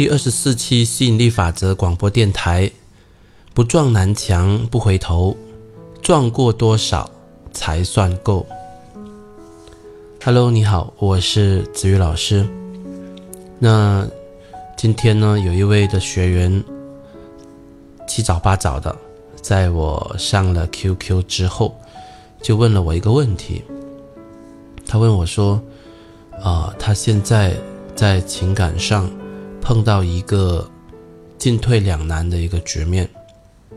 第二十四期吸引力法则广播电台，不撞南墙不回头，撞过多少才算够？Hello，你好，我是子瑜老师。那今天呢，有一位的学员七早八早的，在我上了 QQ 之后，就问了我一个问题。他问我说：“啊，他现在在情感上。”碰到一个进退两难的一个局面，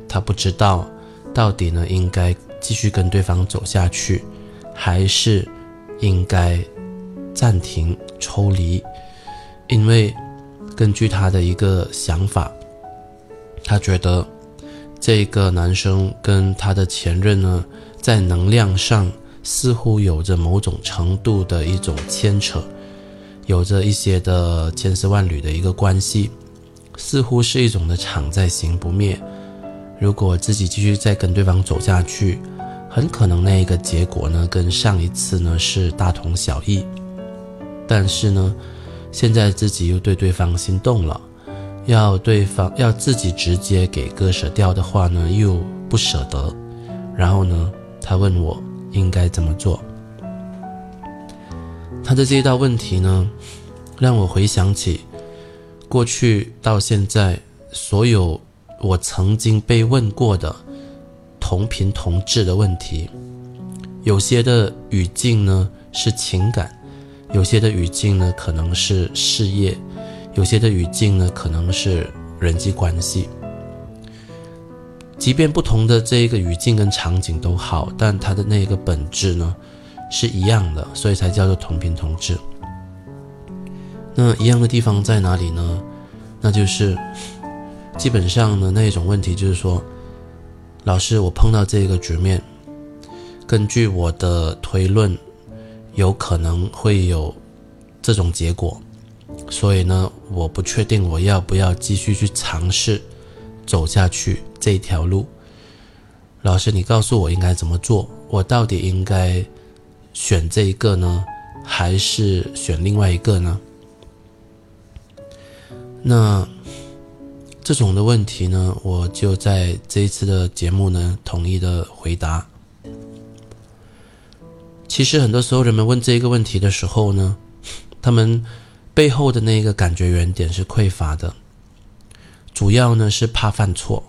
他不知道到底呢应该继续跟对方走下去，还是应该暂停抽离。因为根据他的一个想法，他觉得这个男生跟他的前任呢，在能量上似乎有着某种程度的一种牵扯。有着一些的千丝万缕的一个关系，似乎是一种的常在行不灭。如果自己继续再跟对方走下去，很可能那一个结果呢，跟上一次呢是大同小异。但是呢，现在自己又对对方心动了，要对方要自己直接给割舍掉的话呢，又不舍得。然后呢，他问我应该怎么做。他的这一道问题呢，让我回想起过去到现在所有我曾经被问过的同频同质的问题。有些的语境呢是情感，有些的语境呢可能是事业，有些的语境呢可能是人际关系。即便不同的这一个语境跟场景都好，但它的那个本质呢？是一样的，所以才叫做同频同质。那一样的地方在哪里呢？那就是基本上呢，那一种问题就是说，老师，我碰到这个局面，根据我的推论，有可能会有这种结果，所以呢，我不确定我要不要继续去尝试走下去这条路。老师，你告诉我应该怎么做？我到底应该？选这一个呢，还是选另外一个呢？那这种的问题呢，我就在这一次的节目呢，统一的回答。其实很多时候，人们问这一个问题的时候呢，他们背后的那个感觉原点是匮乏的，主要呢是怕犯错。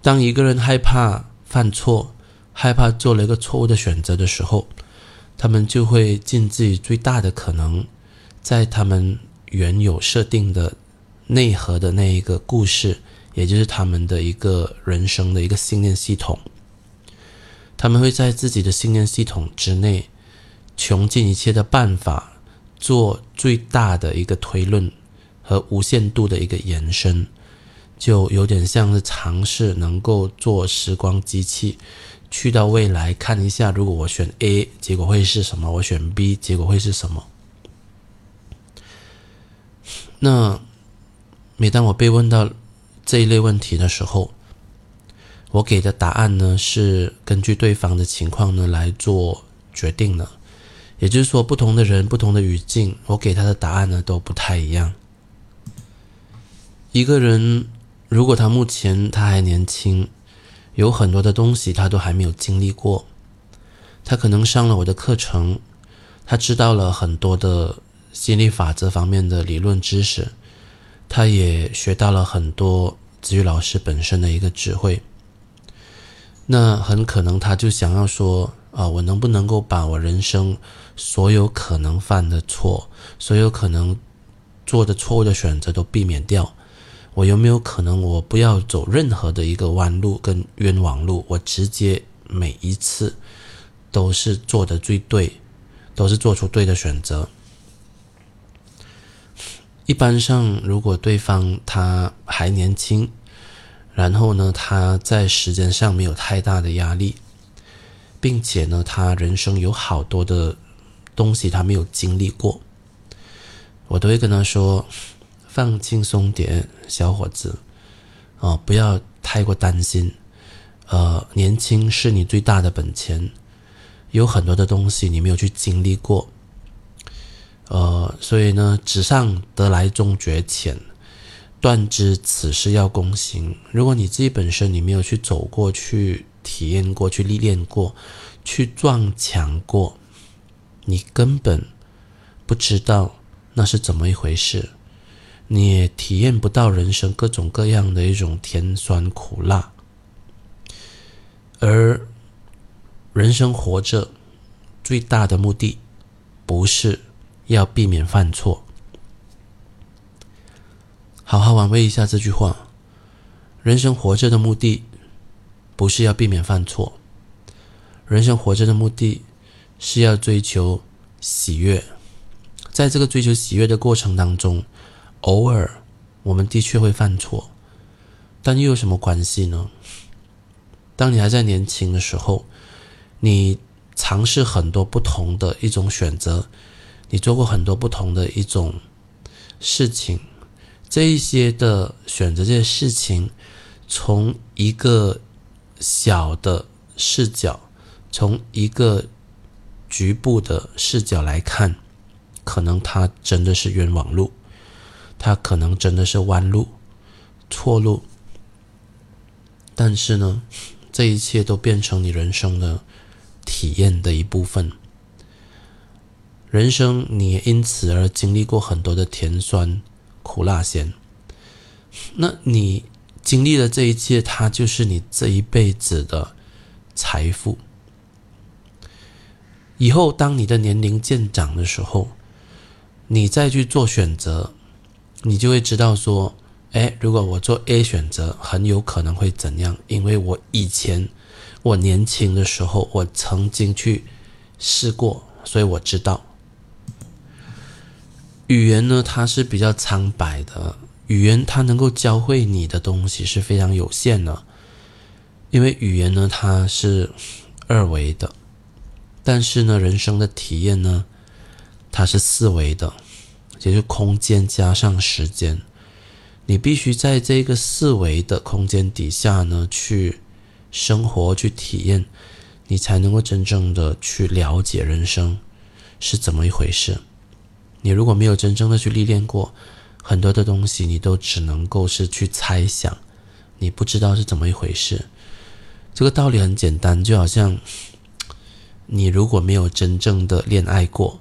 当一个人害怕犯错，害怕做了一个错误的选择的时候，他们就会尽自己最大的可能，在他们原有设定的内核的那一个故事，也就是他们的一个人生的一个信念系统，他们会在自己的信念系统之内，穷尽一切的办法，做最大的一个推论和无限度的一个延伸，就有点像是尝试能够做时光机器。去到未来看一下，如果我选 A，结果会是什么？我选 B，结果会是什么？那每当我被问到这一类问题的时候，我给的答案呢是根据对方的情况呢来做决定的。也就是说，不同的人、不同的语境，我给他的答案呢都不太一样。一个人如果他目前他还年轻。有很多的东西他都还没有经历过，他可能上了我的课程，他知道了很多的心理法则方面的理论知识，他也学到了很多子瑜老师本身的一个智慧。那很可能他就想要说啊，我能不能够把我人生所有可能犯的错，所有可能做的错误的选择都避免掉？我有没有可能，我不要走任何的一个弯路跟冤枉路，我直接每一次都是做的最对，都是做出对的选择。一般上，如果对方他还年轻，然后呢，他在时间上没有太大的压力，并且呢，他人生有好多的东西他没有经历过，我都会跟他说。放轻松点，小伙子，哦，不要太过担心。呃，年轻是你最大的本钱，有很多的东西你没有去经历过。呃，所以呢，纸上得来终觉浅，断知此事要躬行。如果你自己本身你没有去走过去体验过去历练过去撞墙过，你根本不知道那是怎么一回事，你也体验不到人生各种各样的一种甜酸苦辣。而人生活着最大的目的，不是要避免犯错。好好玩味一下这句话：人生活着的目的，不是要避免犯错。人生活着的目的，是要追求喜悦。在这个追求喜悦的过程当中，偶尔我们的确会犯错，但又有什么关系呢？当你还在年轻的时候，你尝试很多不同的一种选择，你做过很多不同的一种事情，这一些的选择这些事情，从一个小的视角，从一个局部的视角来看，可能它真的是冤枉路，它可能真的是弯路、错路，但是呢？这一切都变成你人生的体验的一部分。人生你也因此而经历过很多的甜酸苦辣咸。那你经历了这一切，它就是你这一辈子的财富。以后当你的年龄渐长的时候，你再去做选择，你就会知道说。哎，如果我做 A 选择，很有可能会怎样？因为我以前我年轻的时候，我曾经去试过，所以我知道。语言呢，它是比较苍白的，语言它能够教会你的东西是非常有限的，因为语言呢，它是二维的，但是呢，人生的体验呢，它是四维的，也就是空间加上时间。你必须在这个四维的空间底下呢，去生活、去体验，你才能够真正的去了解人生是怎么一回事。你如果没有真正的去历练过，很多的东西你都只能够是去猜想，你不知道是怎么一回事。这个道理很简单，就好像你如果没有真正的恋爱过，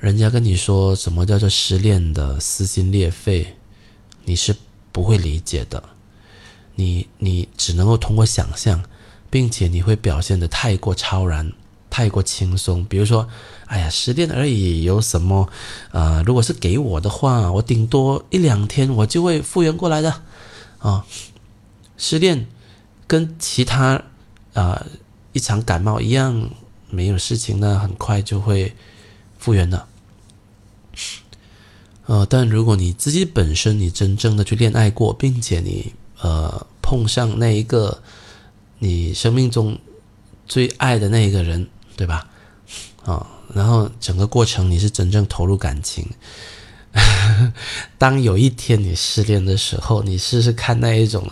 人家跟你说什么叫做失恋的撕心裂肺。你是不会理解的，你你只能够通过想象，并且你会表现的太过超然，太过轻松。比如说，哎呀，失恋而已，有什么？啊，如果是给我的话，我顶多一两天我就会复原过来的。啊，失恋跟其他啊一场感冒一样，没有事情呢，很快就会复原的。呃，但如果你自己本身你真正的去恋爱过，并且你呃碰上那一个你生命中最爱的那一个人，对吧？啊，然后整个过程你是真正投入感情。当有一天你失恋的时候，你试试看那一种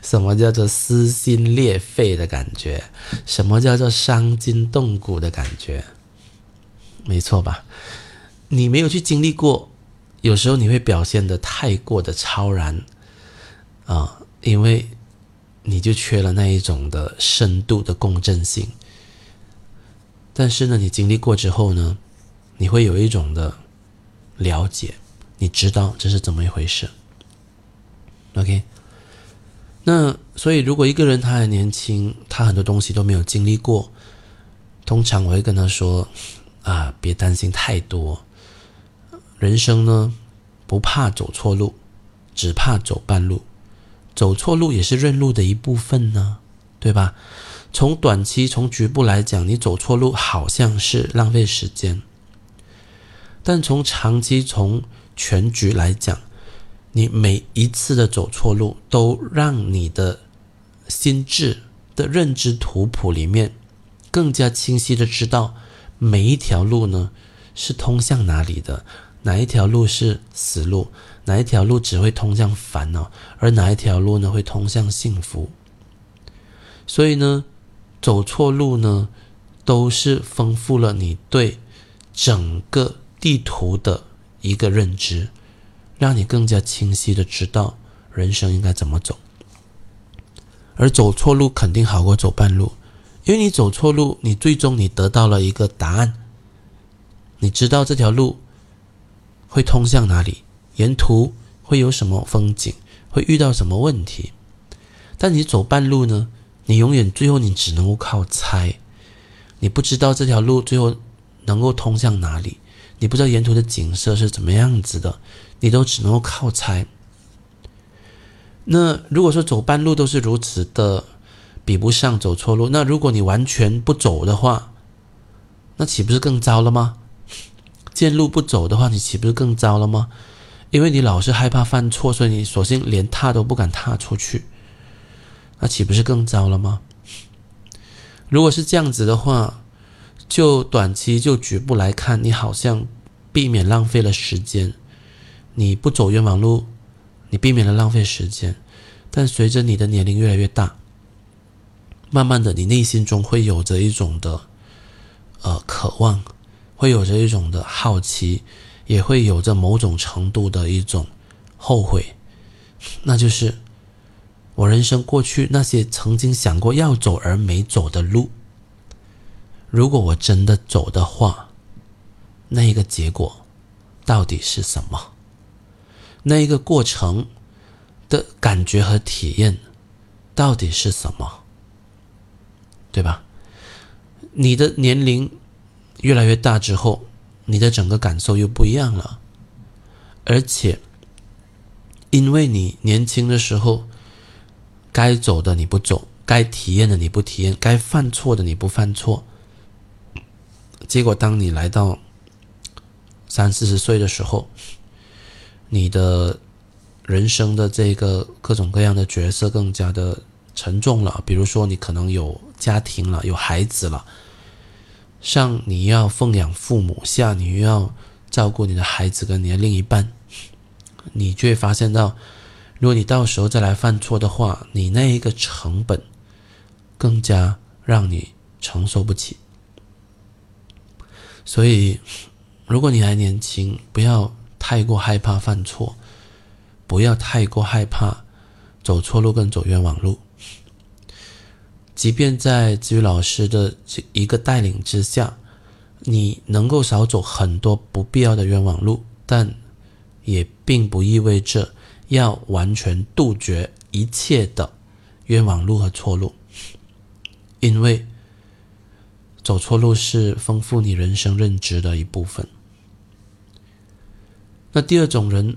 什么叫做撕心裂肺的感觉，什么叫做伤筋动骨的感觉？没错吧？你没有去经历过。有时候你会表现的太过的超然，啊，因为你就缺了那一种的深度的共振性。但是呢，你经历过之后呢，你会有一种的了解，你知道这是怎么一回事。OK，那所以如果一个人他还年轻，他很多东西都没有经历过，通常我会跟他说啊，别担心太多。人生呢，不怕走错路，只怕走半路。走错路也是认路的一部分呢，对吧？从短期、从局部来讲，你走错路好像是浪费时间；但从长期、从全局来讲，你每一次的走错路，都让你的心智的认知图谱里面更加清晰的知道每一条路呢是通向哪里的。哪一条路是死路？哪一条路只会通向烦恼？而哪一条路呢会通向幸福？所以呢，走错路呢，都是丰富了你对整个地图的一个认知，让你更加清晰的知道人生应该怎么走。而走错路肯定好过走半路，因为你走错路，你最终你得到了一个答案，你知道这条路会通向哪里，沿途会有什么风景，会遇到什么问题。但你走半路呢？你永远最后你只能够靠猜，你不知道这条路最后能够通向哪里，你不知道沿途的景色是怎么样子的，你都只能够靠猜。那如果说走半路都是如此的，比不上走错路，那如果你完全不走的话，那岂不是更糟了吗？见路不走的话，你岂不是更糟了吗？因为你老是害怕犯错，所以你索性连踏都不敢踏出去。那岂不是更糟了吗？如果是这样子的话，就短期就局部来看，你好像避免浪费了时间，你不走冤枉路，你避免了浪费时间。但随着你的年龄越来越大，慢慢的，你内心中会有着一种的呃渴望，会有着一种的好奇，也会有着某种程度的一种后悔，那就是。我人生过去那些曾经想过要走而没走的路，如果我真的走的话，那一个结果到底是什么？那一个过程的感觉和体验到底是什么？对吧？你的年龄越来越大之后，你的整个感受又不一样了，而且因为你年轻的时候。该走的你不走，该体验的你不体验，该犯错的你不犯错。结果，当你来到三四十岁的时候，你的人生的这个各种各样的角色更加的沉重了。比如说，你可能有家庭了，有孩子了，上你要奉养父母，下你又要照顾你的孩子跟你的另一半，你就会发现到。如果你到时候再来犯错的话，你那一个成本更加让你承受不起。所以，如果你还年轻，不要太过害怕犯错，不要太过害怕走错路跟走冤枉路。即便在子宇老师的这一个带领之下，你能够少走很多不必要的冤枉路，但也并不意味着。要完全杜绝一切的冤枉路和错路，因为走错路是丰富你人生认知的一部分。那第二种人，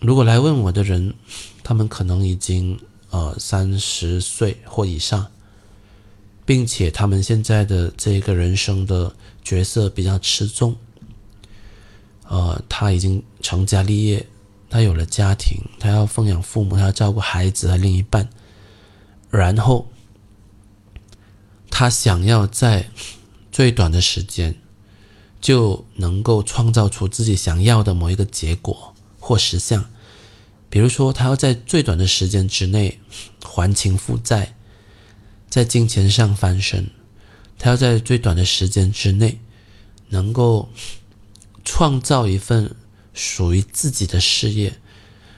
如果来问我的人，他们可能已经呃三十岁或以上，并且他们现在的这个人生的角色比较吃重，呃，他已经成家立业。他有了家庭，他要奉养父母，他要照顾孩子和另一半，然后他想要在最短的时间就能够创造出自己想要的某一个结果或实相。比如说，他要在最短的时间之内还清负债，在金钱上翻身；他要在最短的时间之内能够创造一份。属于自己的事业，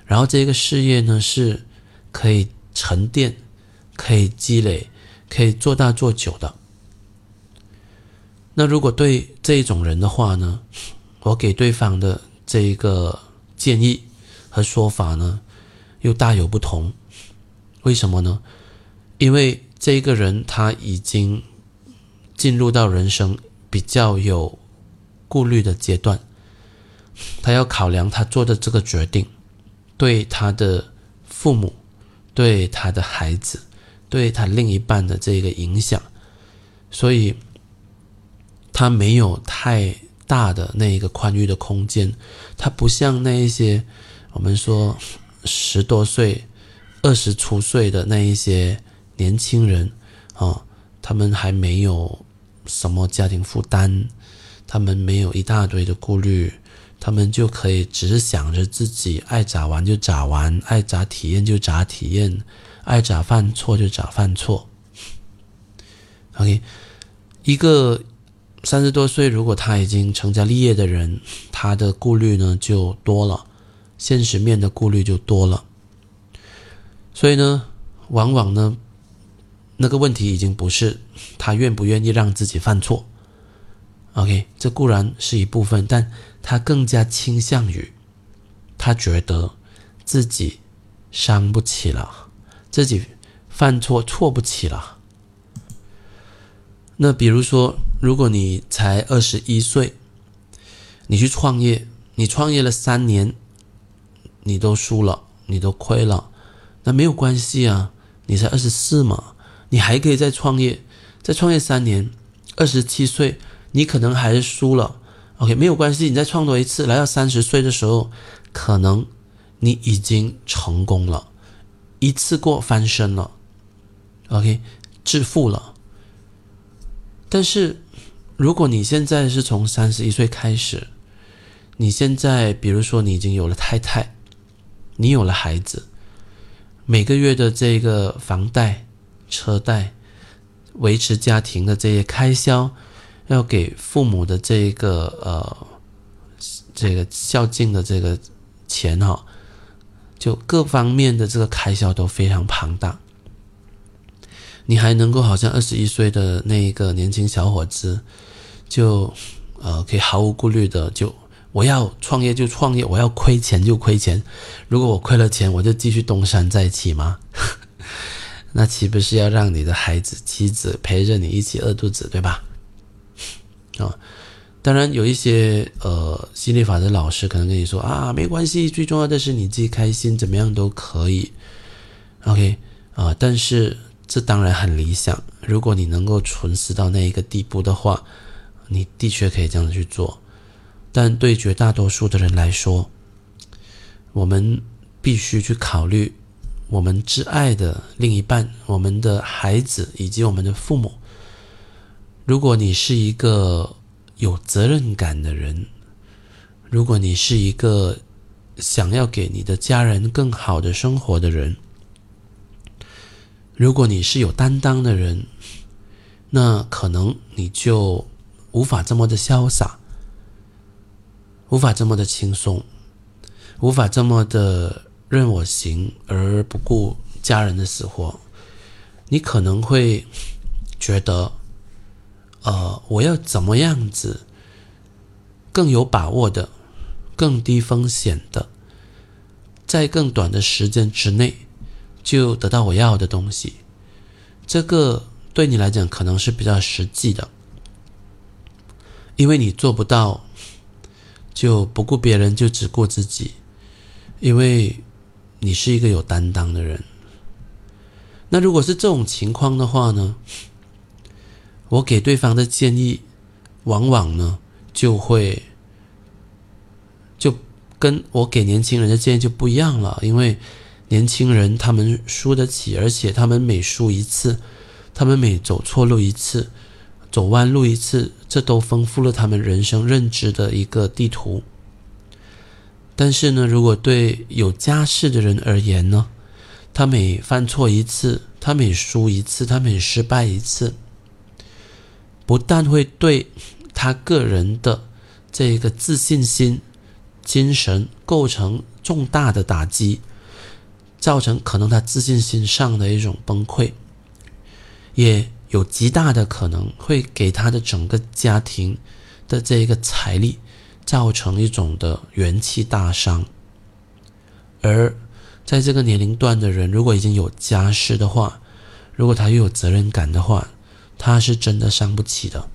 然后这个事业呢是可以沉淀、可以积累、可以做大做久的。那如果对这一种人的话呢，我给对方的这一个建议和说法呢，又大有不同。为什么呢？因为这一个人他已经进入到人生比较有顾虑的阶段。他要考量他做的这个决定，对他的父母、对他的孩子、对他另一半的这个影响，所以他没有太大的那一个宽裕的空间。他不像那一些我们说十多岁、二十出岁的那一些年轻人啊，他们还没有什么家庭负担，他们没有一大堆的顾虑。他们就可以只想着自己爱咋玩就咋玩，爱咋体验就咋体验，爱咋犯错就咋犯错。OK，一个三十多岁，如果他已经成家立业的人，他的顾虑呢就多了，现实面的顾虑就多了。所以呢，往往呢，那个问题已经不是他愿不愿意让自己犯错。OK，这固然是一部分，但他更加倾向于他觉得自己伤不起了，自己犯错错不起了。那比如说，如果你才二十一岁，你去创业，你创业了三年，你都输了，你都亏了，那没有关系啊，你才二十四嘛，你还可以再创业，再创业三年，二十七岁，你可能还是输了，OK，没有关系，你再创多一次，来到三十岁的时候，可能你已经成功了，一次过翻身了，OK，致富了。但是，如果你现在是从三十一岁开始，你现在比如说你已经有了太太，你有了孩子，每个月的这个房贷、车贷、维持家庭的这些开销，要给父母的这个呃这个孝敬的这个钱哈，就各方面的这个开销都非常庞大。你还能够好像二十一岁的那一个年轻小伙子，就呃可以毫无顾虑的就我要创业就创业，我要亏钱就亏钱，如果我亏了钱，我就继续东山再起吗？那岂不是要让你的孩子妻子陪着你一起饿肚子，对吧？啊，当然有一些呃心理法的老师可能跟你说啊，没关系，最重要的是你自己开心，怎么样都可以。OK 啊，但是。这当然很理想。如果你能够存死到那一个地步的话，你的确可以这样去做。但对绝大多数的人来说，我们必须去考虑我们挚爱的另一半、我们的孩子以及我们的父母。如果你是一个有责任感的人，如果你是一个想要给你的家人更好的生活的人，如果你是有担当的人，那可能你就无法这么的潇洒，无法这么的轻松，无法这么的任我行而不顾家人的死活。你可能会觉得，呃，我要怎么样子更有把握的、更低风险的，在更短的时间之内。就得到我要的东西，这个对你来讲可能是比较实际的，因为你做不到就不顾别人，就只顾自己，因为你是一个有担当的人。那如果是这种情况的话呢，我给对方的建议，往往呢就会就跟我给年轻人的建议就不一样了，因为。年轻人，他们输得起，而且他们每输一次，他们每走错路一次，走弯路一次，这都丰富了他们人生认知的一个地图。但是呢，如果对有家室的人而言呢，他每犯错一次，他每输一次，他每失败一次，不但会对他个人的这个自信心、精神构成重大的打击。造成可能他自信心上的一种崩溃，也有极大的可能会给他的整个家庭的这一个财力造成一种的元气大伤。而在这个年龄段的人，如果已经有家室的话，如果他又有责任感的话，他是真的伤不起的。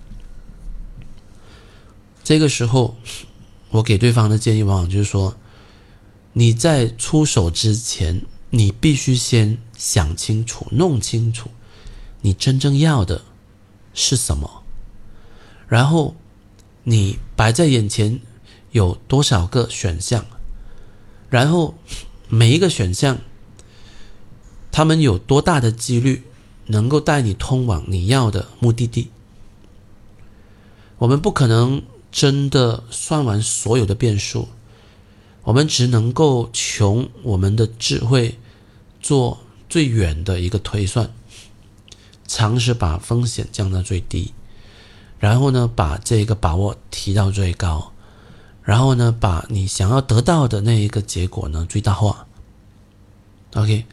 这个时候，我给对方的建议往往就是说，你在出手之前。你必须先想清楚、弄清楚，你真正要的是什么。然后，你摆在眼前有多少个选项？然后，每一个选项，他们有多大的几率能够带你通往你要的目的地？我们不可能真的算完所有的变数，我们只能够穷我们的智慧。做最远的一个推算，尝试把风险降到最低，然后呢，把这个把握提到最高，然后呢，把你想要得到的那一个结果呢最大化。OK，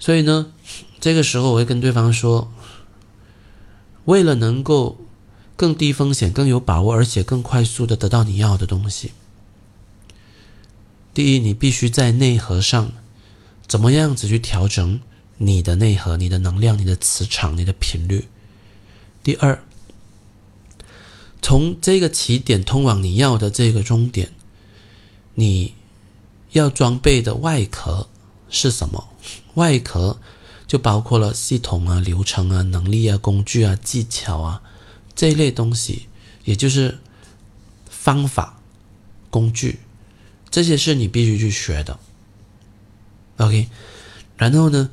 所以呢，这个时候我会跟对方说，为了能够更低风险、更有把握，而且更快速的得到你要的东西，第一，你必须在内核上怎么样子去调整你的内核、你的能量、你的磁场、你的频率。第二，从这个起点通往你要的这个终点，你要装备的外壳是什么？外壳就包括了系统啊、流程啊、能力啊、工具啊、技巧啊这一类东西，也就是方法、工具，这些是你必须去学的。OK，然后呢，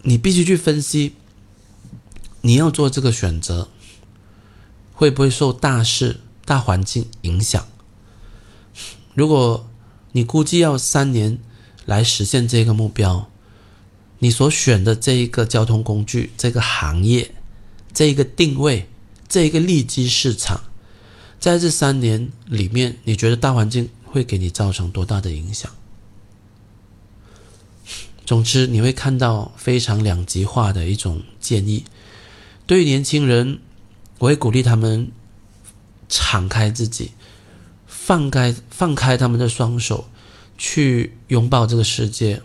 你必须去分析。你要做这个选择，会不会受大势、大环境影响？如果你估计要三年来实现这个目标，你所选的这一个交通工具、这个行业、这一个定位、这一个利基市场，在这三年里面，你觉得大环境会给你造成多大的影响？总之，你会看到非常两极化的一种建议。对于年轻人，我会鼓励他们敞开自己，放开放开他们的双手，去拥抱这个世界，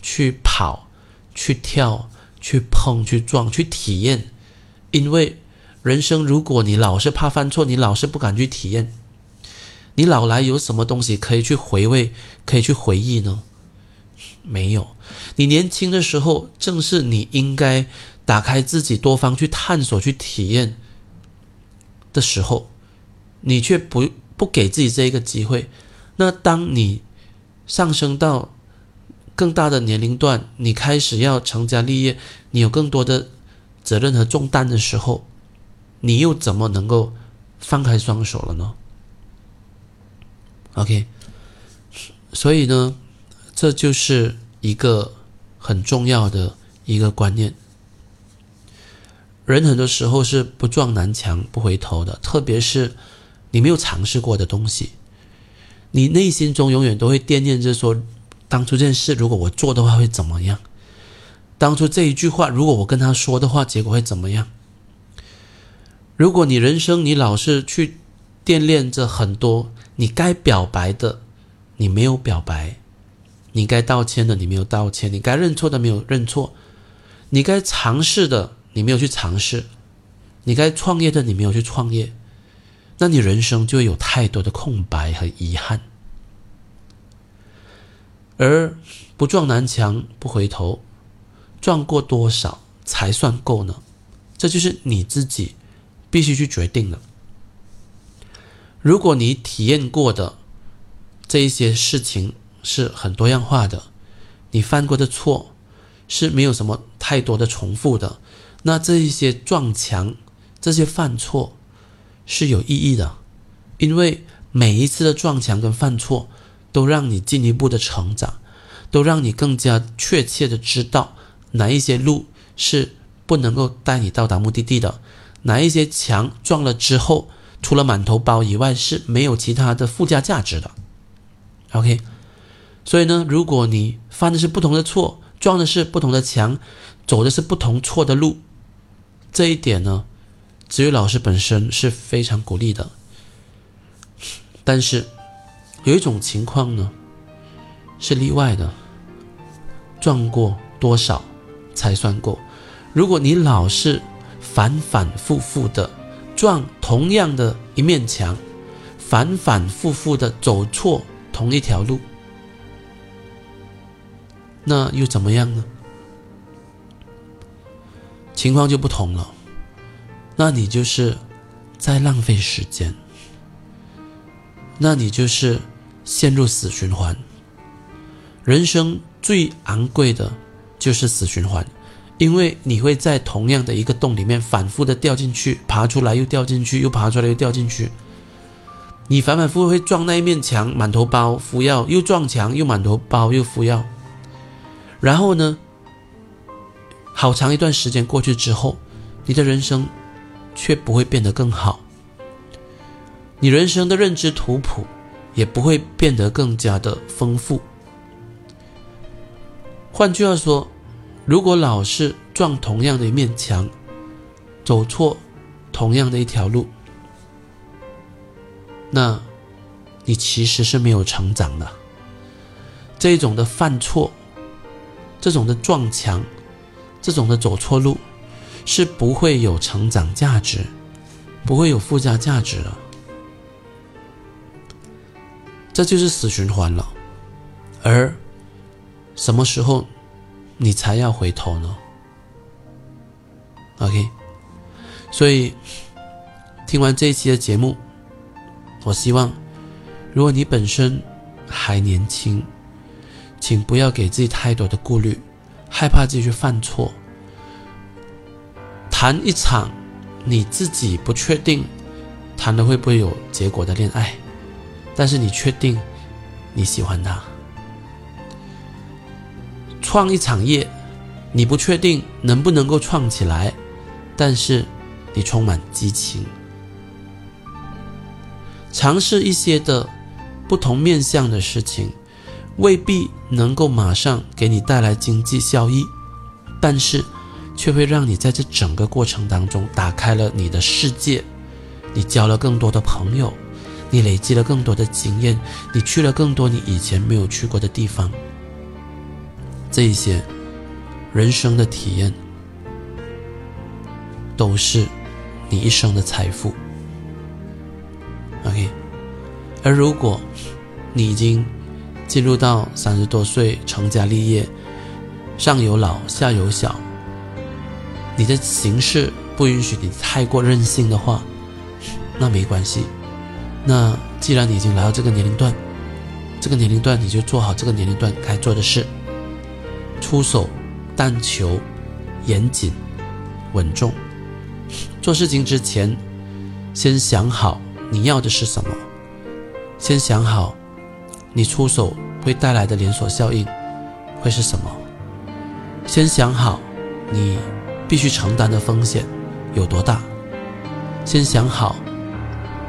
去跑，去跳，去碰，去撞，去体验。因为人生，如果你老是怕犯错，你老是不敢去体验，你老来有什么东西可以去回味，可以去回忆呢？没有。你年轻的时候，正是你应该。打开自己，多方去探索、去体验的时候，你却不不给自己这一个机会。那当你上升到更大的年龄段，你开始要成家立业，你有更多的责任和重担的时候，你又怎么能够放开双手了呢？OK，所以呢，这就是一个很重要的一个观念。人很多时候是不撞南墙不回头的，特别是你没有尝试过的东西，你内心中永远都会惦念着说，当初这件事如果我做的话会怎么样？当初这一句话如果我跟他说的话，结果会怎么样？如果你人生你老是去惦念着很多你该表白的，你没有表白；你该道歉的你没有道歉；你该认错的没有认错；你该尝试的。你没有去尝试，你该创业的你没有去创业，那你人生就会有太多的空白和遗憾。而不撞南墙不回头，撞过多少才算够呢？这就是你自己必须去决定的。如果你体验过的这一些事情是很多样化的，你犯过的错是没有什么太多的重复的。那这一些撞墙、这些犯错是有意义的，因为每一次的撞墙跟犯错，都让你进一步的成长，都让你更加确切的知道哪一些路是不能够带你到达目的地的，哪一些墙撞了之后，除了满头包以外是没有其他的附加价值的。OK，所以呢，如果你犯的是不同的错，撞的是不同的墙，走的是不同错的路。这一点呢，子宇老师本身是非常鼓励的。但是有一种情况呢，是例外的。撞过多少才算够？如果你老是反反复复的撞同样的一面墙，反反复复的走错同一条路，那又怎么样呢？情况就不同了，那你就是在浪费时间，那你就是陷入死循环。人生最昂贵的就是死循环，因为你会在同样的一个洞里面反复的掉进去，爬出来又掉进去，又爬出来又掉进去。你反反复复会撞那一面墙，满头包敷药，又撞墙又满头包又敷药，然后呢？好长一段时间过去之后，你的人生却不会变得更好，你人生的认知图谱也不会变得更加的丰富。换句话说，如果老是撞同样的一面墙，走错同样的一条路，那，你其实是没有成长的。这种的犯错，这种的撞墙，这种的走错路，是不会有成长价值，不会有附加价值的。这就是死循环了。而什么时候你才要回头呢？OK，所以听完这一期的节目，我希望，如果你本身还年轻，请不要给自己太多的顾虑，害怕自己去犯错。谈一场你自己不确定谈的会不会有结果的恋爱，但是你确定你喜欢他。创一场业，你不确定能不能够创起来，但是你充满激情。尝试一些的不同面向的事情，未必能够马上给你带来经济效益，但是却会让你在这整个过程当中打开了你的世界，你交了更多的朋友，你累积了更多的经验，你去了更多你以前没有去过的地方。这一些人生的体验，都是你一生的财富。OK，而如果你已经进入到三十多岁成家立业，上有老下有小，你的形式不允许你太过任性的话，那没关系。那既然你已经来到这个年龄段，这个年龄段你就做好这个年龄段该做的事。出手，但求严谨、稳重。做事情之前，先想好你要的是什么，先想好你出手会带来的连锁效应会是什么，先想好你必须承担的风险有多大，先想好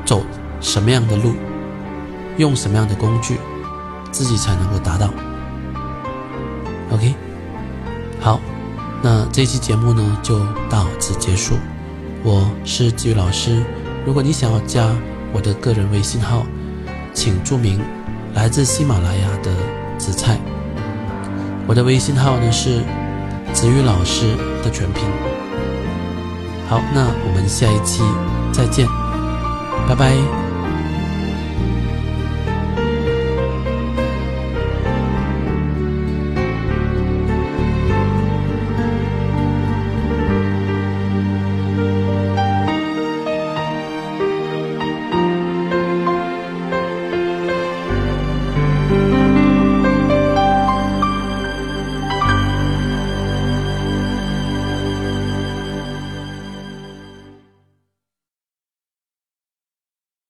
走什么样的路，用什么样的工具，自己才能够达到。OK，好，那这期节目呢就到此结束。我是季宇老师，如果你想要加我的个人微信号，请注明来自喜马拉雅的紫菜。我的微信号呢是子宇老师的全拼。好，那我们下一期再见，拜拜。